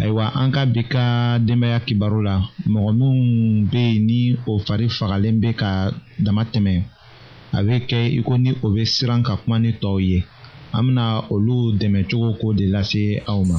ayiwa an ka bi ka denbaya kibaru la mɔgɔ minnu bɛ yen ni o fari fagalen bɛ ka dama tɛmɛ a bɛ kɛ i ko ni o bɛ siran ka kuma ni tɔw ye an bɛna olu dɛmɛ cogo ko de lase aw ma.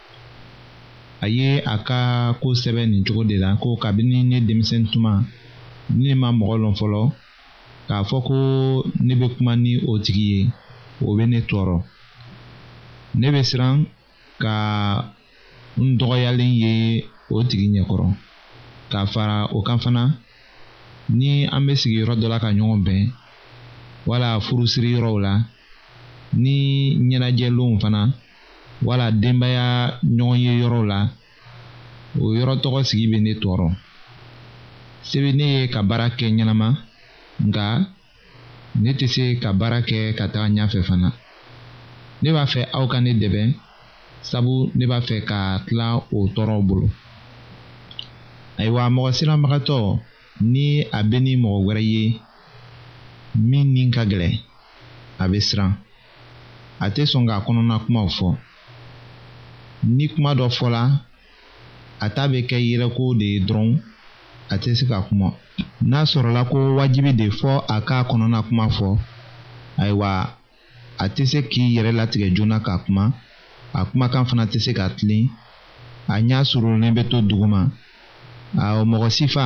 a ye a ka ko sɛbɛn nin cogo de la ko kabini ne denmisɛn tuma ne ma mɔgɔ lɔn fɔlɔ k'a fɔ ko ne bɛ kuma ni o tigi ye o bɛ ne tɔɔrɔ ne bɛ siran ka n dɔgɔyalen ye o tigi ɲɛkɔrɔ ka fara o kan fana ni an bɛ sigi yɔrɔ dɔ la ka ɲɔgɔn bɛn wala furusiri yɔrɔw la ni ɲɛnajɛlenw fana wala denbaya ɲɔgɔn ye yɔrɔ la o yɔrɔ tɔgɔ sigi bɛ ne tɔɔrɔ se bɛ ne ye ka baara kɛ ɲɛnama nka ne tɛ se ka baara kɛ ka taga ɲɛfɛ fana ne b'a fɛ aw ka ne dɛmɛ sabu ne b'a fɛ ka tila o tɔɔrɔw bolo ayiwa mɔgɔ siranbagatɔ ni a bɛ ni mɔgɔ wɛrɛ ye min ni ka gɛlɛn a bɛ siran a tɛ sɔn k'a kɔnɔna kumaw fɔ ni kuma dɔ fɔla a ta bɛ kɛ yɛrɛko de ye dɔrɔn a tɛ se ka kuma n'a sɔrɔla ko wajibi de fɔ a k'a kɔnɔna kuma fɔ ayiwa a tɛ se k'i yɛrɛ latigɛ joona ka kuma a kumakan fana tɛ se ka tilen a ɲɛ surunnen bɛ to duguma mɔgɔ sifa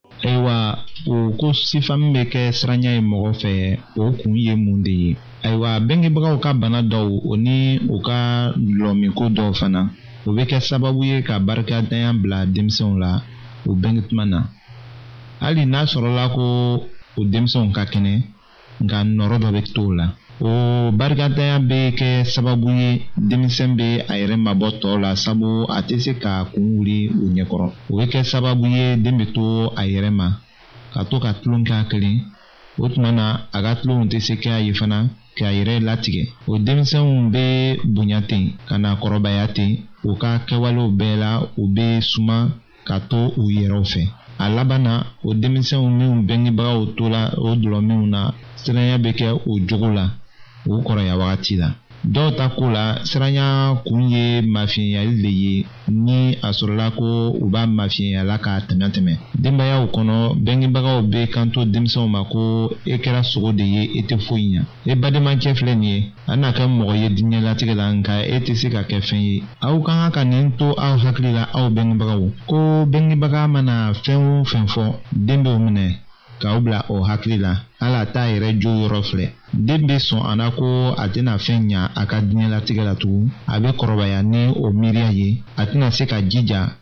ayiwa o ko sifamu bɛ kɛ siranya ye mɔgɔ fɛ o kun ye mun de ye ayiwa bengebagaw ka bana dɔw o ni u ka dulɔmiko dɔw fana o bɛ kɛ sababu ye ka barikadanya bila denmisɛnw la u bɛnketuma na hali n'a sɔrɔla ko o denmisɛnw ka kɛnɛ nka nɔrɔ dɔ bɛ t'o la o barikatanya bɛ kɛ sababu ye denmisɛn bɛ a yɛrɛ mabɔ tɔw la sabu a tɛ se ka kun wuli u ɲɛkɔrɔ o bɛ kɛ sababu ye den bɛ to a yɛrɛ ma ka to ka tulon kɛ a kelen o tuma na a ka tulonw tɛ se kɛ a ye fana k'a yɛrɛ latigɛ o denmisɛnw bɛ bonya ten ka na kɔrɔbaya ten u ka kɛwalew bɛɛ la u bɛ suma ka to u yɛrɛw fɛ a laban na o denmisɛnw minnu bɛngebagaw tola o dulɔminw na siranya bɛ kɛ o jogo la o kɔrɔya wagati la dɔw ta ko la siranya kun ye mafiyɛnyali de ye ni a sɔrɔla ko u b'a mafiyɛnyala k'a tɛmɛ tɛmɛ denbayaw kɔnɔ bɛngebagaw bɛ kanto denmisɛnw ma ko e kɛra sogo de ye e tɛ foyi ɲɛ e bademakɛ filɛ nin ye an na kɛ mɔgɔ ye diɲɛ latigɛ la nka e tɛ se ka kɛ fɛn ye aw ka kan ka nin to aw hakili la aw bɛngebagaw ko bɛngebaga mana fɛn o fɛn fɔ den b'o minɛ k'aw bila o hakili la hali a t'a yɛrɛ jo yɔrɔ filɛ den bɛ sɔn a la ko a tɛna fɛn ɲa a ka diɲɛlatigɛ la tugun a bɛ kɔrɔbaya ni o miiriya ye a tɛna se ka jija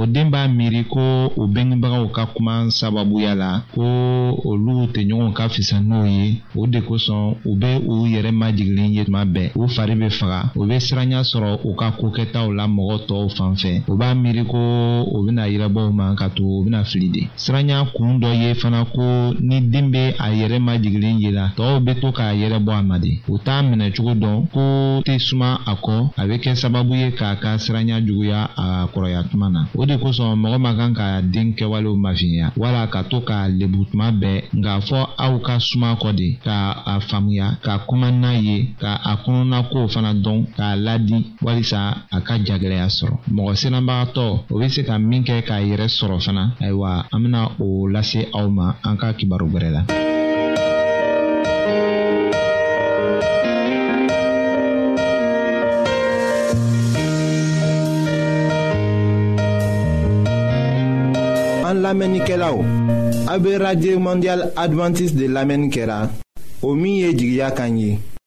o den b'a miiri ko o bengebagaw ka kuma sababuya la ko olu tɛ ɲɔgɔn ka fisa n'o ye o de kosɔn u bɛ u yɛrɛ majigilen ye tuma bɛɛ u fari bɛ faga u bɛ siranya sɔrɔ u ka kokɛtaw la mɔgɔ tɔw fan fɛ u b'a miiri ko u bɛna yirabɔw ma ka to u bɛna fili de siranya kun dɔ ye fana ko ni den bɛ a yɛrɛ ma jigilen ye la tɔw bɛ to k'a yɛrɛ bɔ a ma de u t'a minɛ cogo dɔn ko tɛ suma a kɔ a bɛ kɛ sababu ye k'a ka siranya juguya a kɔrɔya tuma na o de kosɔn mɔgɔ ma kan ka den kɛwalew mafiɲɛya wala ka to k'a lebu tuma bɛɛ nka fɔ aw ka suma kɔ de ka a faamuya ka kuma n'a ye ka a kɔnɔna kow fana dɔn k'a ladi walisa a ka jagɛlɛya sɔrɔ mɔgɔ siranbagatɔ o bɛ se ka min kɛ k'a yɛrɛ sɔrɔ fana ayiwa an bɛna o lase aw ma an ka kibaru wɛrɛ la. an lamɛnnikɛlaw a bɛ radio mondial adventiste de lamɛnni kɛra o min ye jigiya kan ye.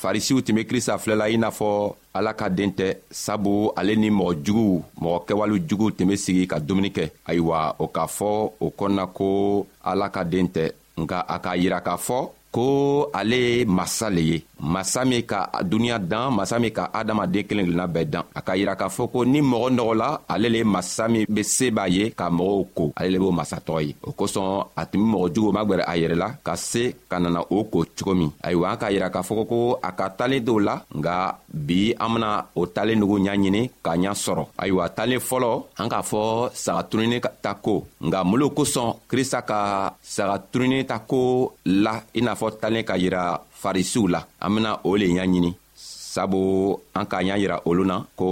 farisiw tun be krista filɛla i n'a fɔ ala ka den tɛ sabu ale ni mɔgɔ juguw mɔgɔ kɛwale juguw tun be sigi ka dumuni kɛ ayiwa o k'a fɔ o kɔnɔna ko ala ka den tɛ nka a k'a yira k'a fɔ ko ale ye masa le ye masa min ka duniɲa dan masa min ka adamaden kelen kelenna bɛɛ dan a ka yira k'a fɔ ko ni mɔgɔ nɔgɔ la ale le ye masa min be se b'a ye ka mɔgɔw ko ale le b'o masatɔgɔ ye o kosɔn a tun be mɔgɔ juguw magwɛrɛ a yɛrɛ la ka se ka nana o ko cogo min ayiwa an k'a yira k'a fɔ ko a ka talen dɔw la nka bi an bena o talen nugu ɲa ɲini k'a ɲa sɔrɔ ayiwa talen fɔlɔ an k'a fɔ saga tununi ta ko nka mun lo kosɔn krista ka saga tununi ta ko la i n'a fɔ talen ka yira farisiw la an bena o le ɲaɲini sabu an k'an y'a yira olu na ko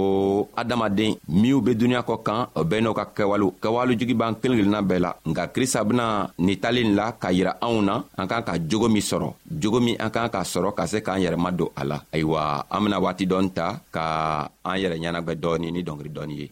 adamaden minw be duniɲa kɔ kan o bɛɛ n'o ka kɛwalew kɛwale jugi b'an kelen kelenna bɛɛ la nka krista bena ni talen la k'a yira anw na an k'an ka jogo min sɔrɔ jogo min an k'an ka sɔrɔ ka se k'an yɛrɛma don a la ayiwa an bena waati dɔɔni ta ka an yɛrɛ ɲɛnagwɛ dɔɔni ni dɔngeri dɔɔni ye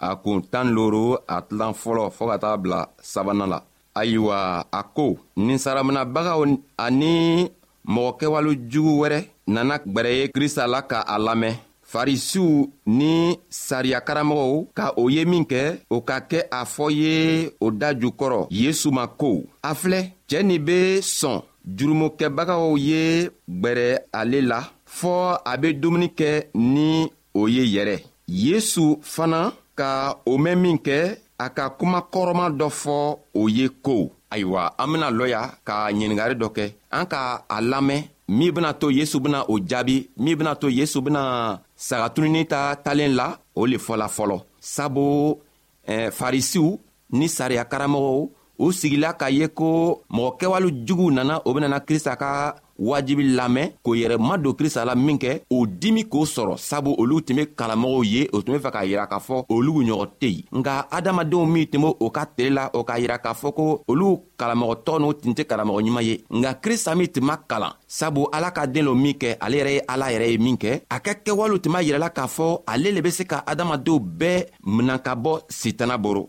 a kun tan loro a tilan fɔlɔ fɔɔ ka taga bila sabanan la ayiwa a ko ninsaraminabagaw ani mɔgɔ kɛwale jugu wɛrɛ nana gwɛrɛ ye krista la ka a lamɛn farisiw ni sariyakaramɔgɔw ka o ye min kɛ o ka kɛ a fɔ ye o da jukɔrɔ yesu ma ko a filɛ cɛɛ nin be sɔn jurumukɛbagaw ye gwɛrɛ ale la fɔɔ a be dumuni kɛ ni o ye yɛrɛ yesu fana ka o mɛn min kɛ a ka kuma kɔrɔma dɔ fɔ o ye ko ayiwa an bena lɔya ka ɲiningari dɔ kɛ an ka a lamɛn min bena to yesu bena o jaabi min bena to yesu bena sagatununi ta talen la o le fɔla fɔlɔ sabu eh, farisiw ni sariya karamɔgɔw u sigila k'a ye ko mɔgɔ kɛwale juguw nana o benana krista ka wajibi lamɛn k'o yɛrɛ ma don krista la min kɛ o dimi k'o sɔrɔ sabu olu tun be kalamɔgɔw ye o tun be fɛ k'a yira k'a fɔ olugu ɲɔgɔn tɛ yen nka adamadenw min tun be o ka tele la o k'a yira k'a fɔ ko olu kalamɔgɔ tɔɔ n'u tun tɛ kalamɔgɔ ɲuman ye nka krista min tun ma kalan sabu ala ka den lo min kɛ ale yɛrɛ ye ala yɛrɛ ye min kɛ a ka kɛwalew tun b'a yirɛla k'a fɔ ale le be se ka adamadenw bɛɛ minan ka bɔ sitana boro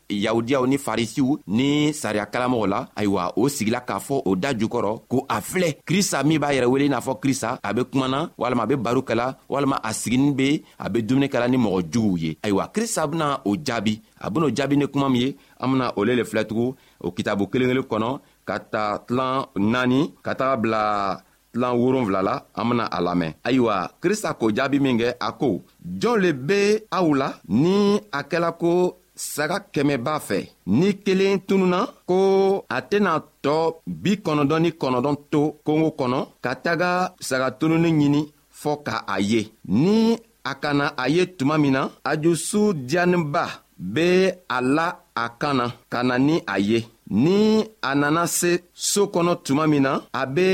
yahudiyaw ni farisiw ni sariya kalamɔgɔ la ayiwa o sigila k'a fɔ o da jukɔrɔ ko a filɛ krista min b'a yɛrɛ wele n'a fɔ krista a be kumana walama a be baro kala walama a siginin be a be dumuni kala ni mɔgɔ juguw ye ayiwa krista bena o jaabi a ben'o jaabi ni kuma min ye an bena o le le filɛtugun o kitabu kelen kelen kɔnɔ ka ta tilan naani ka taga bila tilan wolonfila la an bena a lamɛn ayiwa krista ko jaabi min kɛ a ko jɔn le be aw la ni a kɛla ko saga kɛmɛ b'a fɛ ni kelen tununa ko a tɛna tɔ bi kɔnɔdɔn ni kɔnɔdɔn to kongo kɔnɔ ka taga saga tununi ɲini fɔɔ ka a ye ni a ka na a ye tuma min na a dusu diyaninba bɛ a la a kan na ka na ni a ye ni a nana se so kɔnɔ tuma min na a bɛ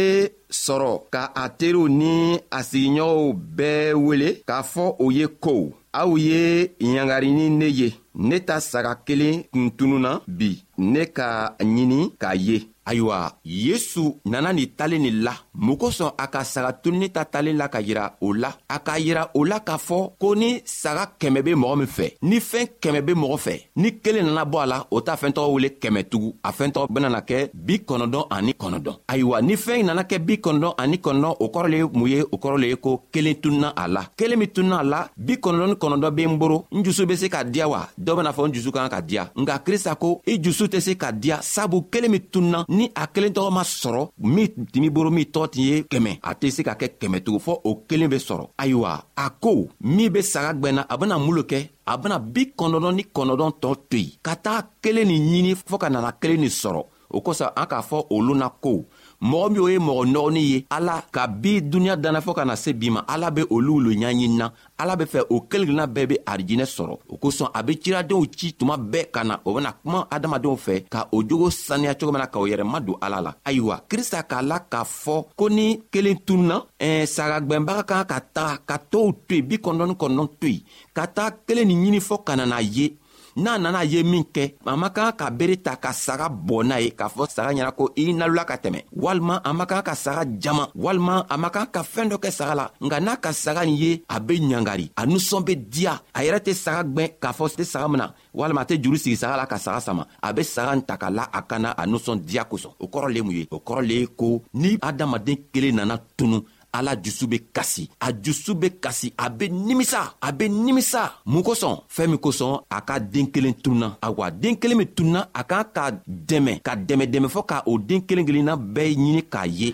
sɔrɔ ka a teriw ni a sigiɲɔgɔnw bɛɛ wele k'a fɔ o ye ko aw ye ɲangari ni ne ye ne ta saga kelen kun tunun na bi ne ka ɲini k'a ye ayiwa yesu nana nin talen de la mun kosɔn a ka saga tununi ta talen la ka yira o la a k'a yira o la k'a fɔ ko ni saga kɛmɛ be mɔgɔ min fɛ ni fɛɛn kɛmɛ be mɔgɔ fɛ ni kelen nana bɔ a la o t'a fɛɛn tɔgɔ wele kɛmɛ tugu a fɛɛn tɔgɔ benana kɛ bi kɔnɔdɔn ani kɔnɔdɔn ayiwa ni fɛɛn nana kɛ bi kɔnɔdɔn ani kɔnɔdɔn o kɔrɔ le ye mun ye o kɔrɔ le ye ko kelen tununa a la kelen min tununa a la bi kɔnɔdɔn ni kɔnɔdɔn be n boro n jusu be se ka diya wa dɔw bena fɔ n jusu kan ka diya nka krista ko i jusu tɛ se ka diya sabu kelen min tunna ni a kelen tɔgɔ ma sɔrɔ min timi boro min tɔɔ tin ye kɛmɛ a tɛ se ka kɛ kɛmɛ tugun fɔ o kelen be sɔrɔ ayiwa a ko min be saga gwɛnna a bena mun lo kɛ a bena bi kɔnɔdɔn ni kɔnɔdɔn tɔɔ to yen ka taga kelen nin ɲini fɔɔ ka nana kelen nin sɔrɔ o kosɔn an k'a fɔ olu na ko mɔgɔ min o ye mɔgɔ nɔgɔnin ye ala ka bi duniɲa danna fɔ ka na se bi ma ala be olu lo ɲaɲini na ala be fɛ o kelenkelenna bɛɛ be arijinɛ sɔrɔ o kosɔn a be ciradenw ci tuma bɛɛ ka na o bena kuma adamadenw fɛ ka o jogo saniya cogo min na ka o yɛrɛ ma don ala la ayiwa krista k'a la k'a fɔ ko ni kelen tununa eh, sagagwɛnbaga kan ka taga ka tow to yen bi kɔnɔdɔni kɔnɔdɔn to yen ka taa kelen nin ɲini fɔɔ ka nana ye n'a nana ye min kɛ a man kan ka bere ta ka saga bɔ n'a ye k'a fɔ saga ɲɛna ko i nalola ka tɛmɛ walima a man kan ka saga jama walima a man kan ka fɛɛn dɔ kɛ saga la nka n'a ka saga nin ye a be ɲangari a nusɔn be diya a yɛrɛ tɛ saga gwɛn k'a fɔ tɛ saga mina walima a tɛ juru sigi saga la ka saga sama a be saga n ta ka la a kana a nusɔn diya kosɔn o kɔrɔ le mun ye o kɔrɔ le ye ko ni adamaden kelen nana tunu ala jusu be kasi a jusu be kasi a be nimisa a be nimisa mun kosɔn fɛɛn min kosɔn a ka den kelen tunna awa den kelen min tunna a kan ka dɛmɛ ka dɛmɛ dɛmɛ fɔɔ ka o den kelen kelenna bɛɛ ɲini k'a ye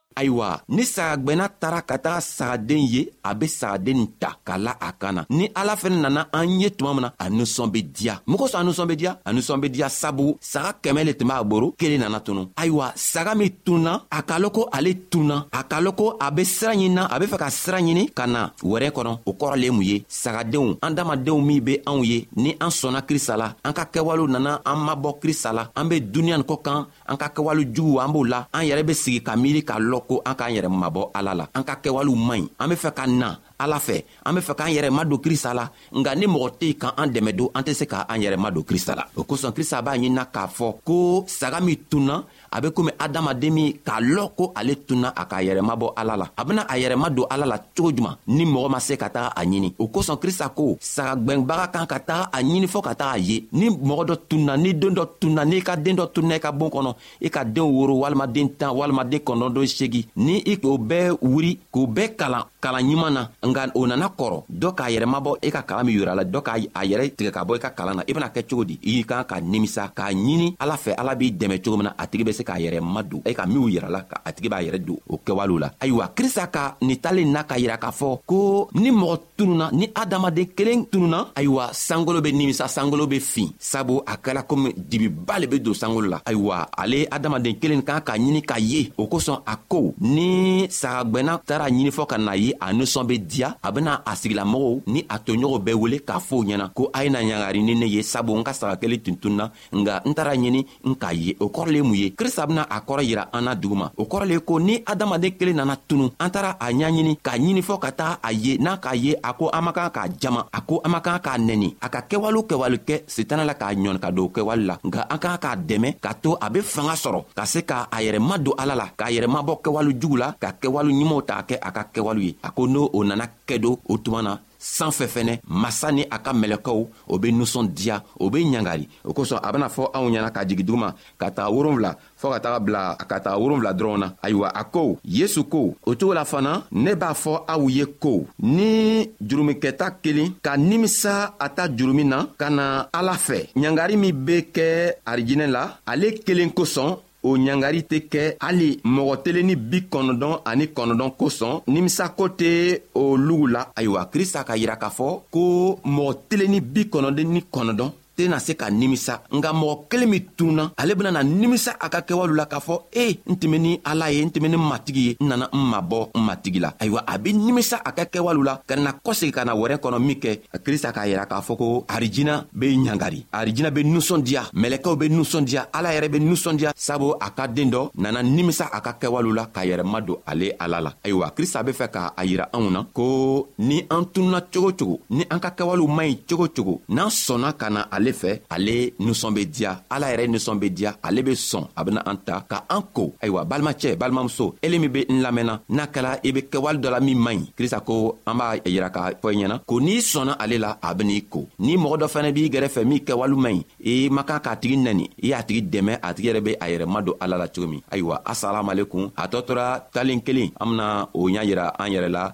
ayiwa ni sagagɛnna taara ka taga sagaden ye a be sagaden nin ta ka la a kan na ni ala fɛnɛ nana an ye tuma min na a nusɔn be diya mun kosɔn a nusɔn be diya a nusɔn be diya sabu saga kɛmɛ le tun b'a boro kelen nana tunu ayiwa saga min tunna a k'a lɔn ko ale tunna a k'a lɔn ko a be sira ɲinina a be fɛ ka sira ɲini ka na wɛrɛ kɔnɔ o kɔrɔ le mun ye sagadenw an damadenw min be anw ye ni an sɔnna krista la an ka kɛwalew nana an mabɔ krista la an be duniɲa nin kɔ kan an ka kɛwale juguw an b'o la an yɛrɛ be sigi ka miiri k'a lɔn ko an k'an yɛrɛ mabɔ ala la an ka kɛwalew man ɲi an be fɛ ka na ala fɛ an be fɛ k'an yɛrɛ ma don krista la nka ni mɔgɔ tɛ ka an dɛmɛ don an tɛ se ka an yɛrɛ ma don krista la o kosɔn krista b'a ɲinina k'a fɔ ko saga min tunna a be komi adamaden min k'a lɔn ko ale tunna a k'a yɛrɛma bɔ ala la a bena a yɛrɛma don ala la cogo juman ni mɔgɔ ma se ka taga a ɲini o kosɔn krista ko saga gwɛnbaga kan ka taga a ɲini fɔ ka taga a ye ni mɔgɔ dɔ tunna ni den dɔ tunna n'i ka den dɔ tunna i ka bon kɔnɔ i ka den woro walima den tan walima den kɔnɔntɔn seegin ni i k'o bɛɛ wuri k'o bɛɛ kalan kalan ɲuman na nka o nana kɔrɔ dɔ k'a yɛrɛ mabɔ i ka kalan min yira la dɔ k'a yɛrɛ tigɛ ka bɔ i ka kalan na i bɛna kɛ cogo di i kan ka nimisa k'a ɲini ala fɛ ala b'i dɛmɛ cogo min na a tigi bɛ se k'a yɛrɛ madon e ka minw yira la a tigi b'a yɛrɛ don o kɛwalew la ayiwa krista ka nin talen na k'a yira k'a fɔ ko ni mɔgɔ tununa ni adamaden kelen tununa ayiwa sankolo be nimisa sankolo be fin sabu a kɛla komi dibiba le be don sankolo la ayiwa ale adamaden kelen kan k'a ɲini k'a ye o kosɔn a ko ni sagagwɛnna taara ɲini fɔ ka na ye a nisɔn be diya a bena a sigilamɔgɔw ni a toɲɔgɔnw bɛɛ wele k'a fɔw ɲɛna ko a ye na ɲangari ni ne ye sabu n ka saga kelen tun tunna nka n taara ɲini n k'a ye o kɔrɔ le mun ye krista bena a kɔrɔ yira an na duguma o kɔrɔ le ko ni adamaden kelen nana tunu an taara a ɲaɲini k'a ɲini fɔɔ ka taga a ye n'a k'a ye a ko an man kan k'a jama a ko an man kan k'a nɛni a ka kɛwale kɛwale kɛ sitana la k'a ɲɔni ka don kɛwale la nka an kan k'a dɛmɛ k'a to a be fanga sɔrɔ ka se ka a yɛrɛ ma don ala la k'a yɛrɛ mabɔ kɛwale jugu la ka kɛwale ɲumanw ta kɛ a ka kɛwale ye a ko n'o o nana kɛ don o tuma na sanfɛ fɛnɛ masa ni a ka mɛlɛkɛw o be nusɔn diya o be ɲangari o kosɔn a bena fɔ anw ɲɛna ka jigi duguma ka taga wolonfila fɔɔ ka taga bila ka taga wolonfila dɔrɔn na ayiwa a ko yesu ko o cogo la fana ne b'a fɔ aw ye ko ni jurumikɛta kelen ka nimisa a ta jurumi na ka na ala fɛ ɲangari min be kɛ arijinɛ la ale kelen kosɔn o ɲangari tɛ kɛ hali mɔgɔ telen ni bi kɔnɔdɔn ani kɔnɔdɔn kosɔn nimisako tɛ o lugu la ayiwa krista ka yira k'a fɔ ko mɔgɔ telen ni bi kɔnɔden ni kɔnɔdɔn tɛna se ka nimisa nka mɔgɔ kelen min tununa ale benana nimisa a ka kɛwale la k'a fɔ e n tɛmɛ ni ala ye n tɛmɛ ni matigi ye n nana n mabɔ n matigi la ayiwa a be nimisa a ka kɛwale la ka na kɔsegi ka na wɛrɛ kɔnɔ min kɛ ka krista k'a yira k'a fɔ ko arijina be ɲangari arijina be nusɔndiya mɛlɛkɛw be nusɔndiya ala yɛrɛ be nusɔndiya sabu a ka den dɔ nana nimisa a ka kɛwalew la k'a yɛrɛ ma don ale ala la ayiwa krista be fɛ k'a yira anw na ko ni an tununa cogo cogo ni an ka kɛwalew man ɲi cogo cogo n'an sɔnna ka na ale fɛ ale nusɔn be diya ala yɛrɛ nisɔn be diya ale be sɔn a bena an ta ka an ko ayiwa balimacɛ balimamuso ele min be n lamɛnna n'a kɛla i be kɛwale dɔ la min man ɲi krista ko an b'a yira k'a fɔ i ɲɛna ko n'i sɔnna ale la a ben'i ko ni mɔgɔ dɔ fɛnɛ b'i gɛrɛfɛ min kɛwale man ɲi i man kan k'a tigi nɛni i y'a tigi dɛmɛ a tigi yɛrɛ be a yɛrɛ madon ala la cogo min ayiwa asalamualekum a tɔ tora talen kelen an bena o ɲa yira an yɛrɛ la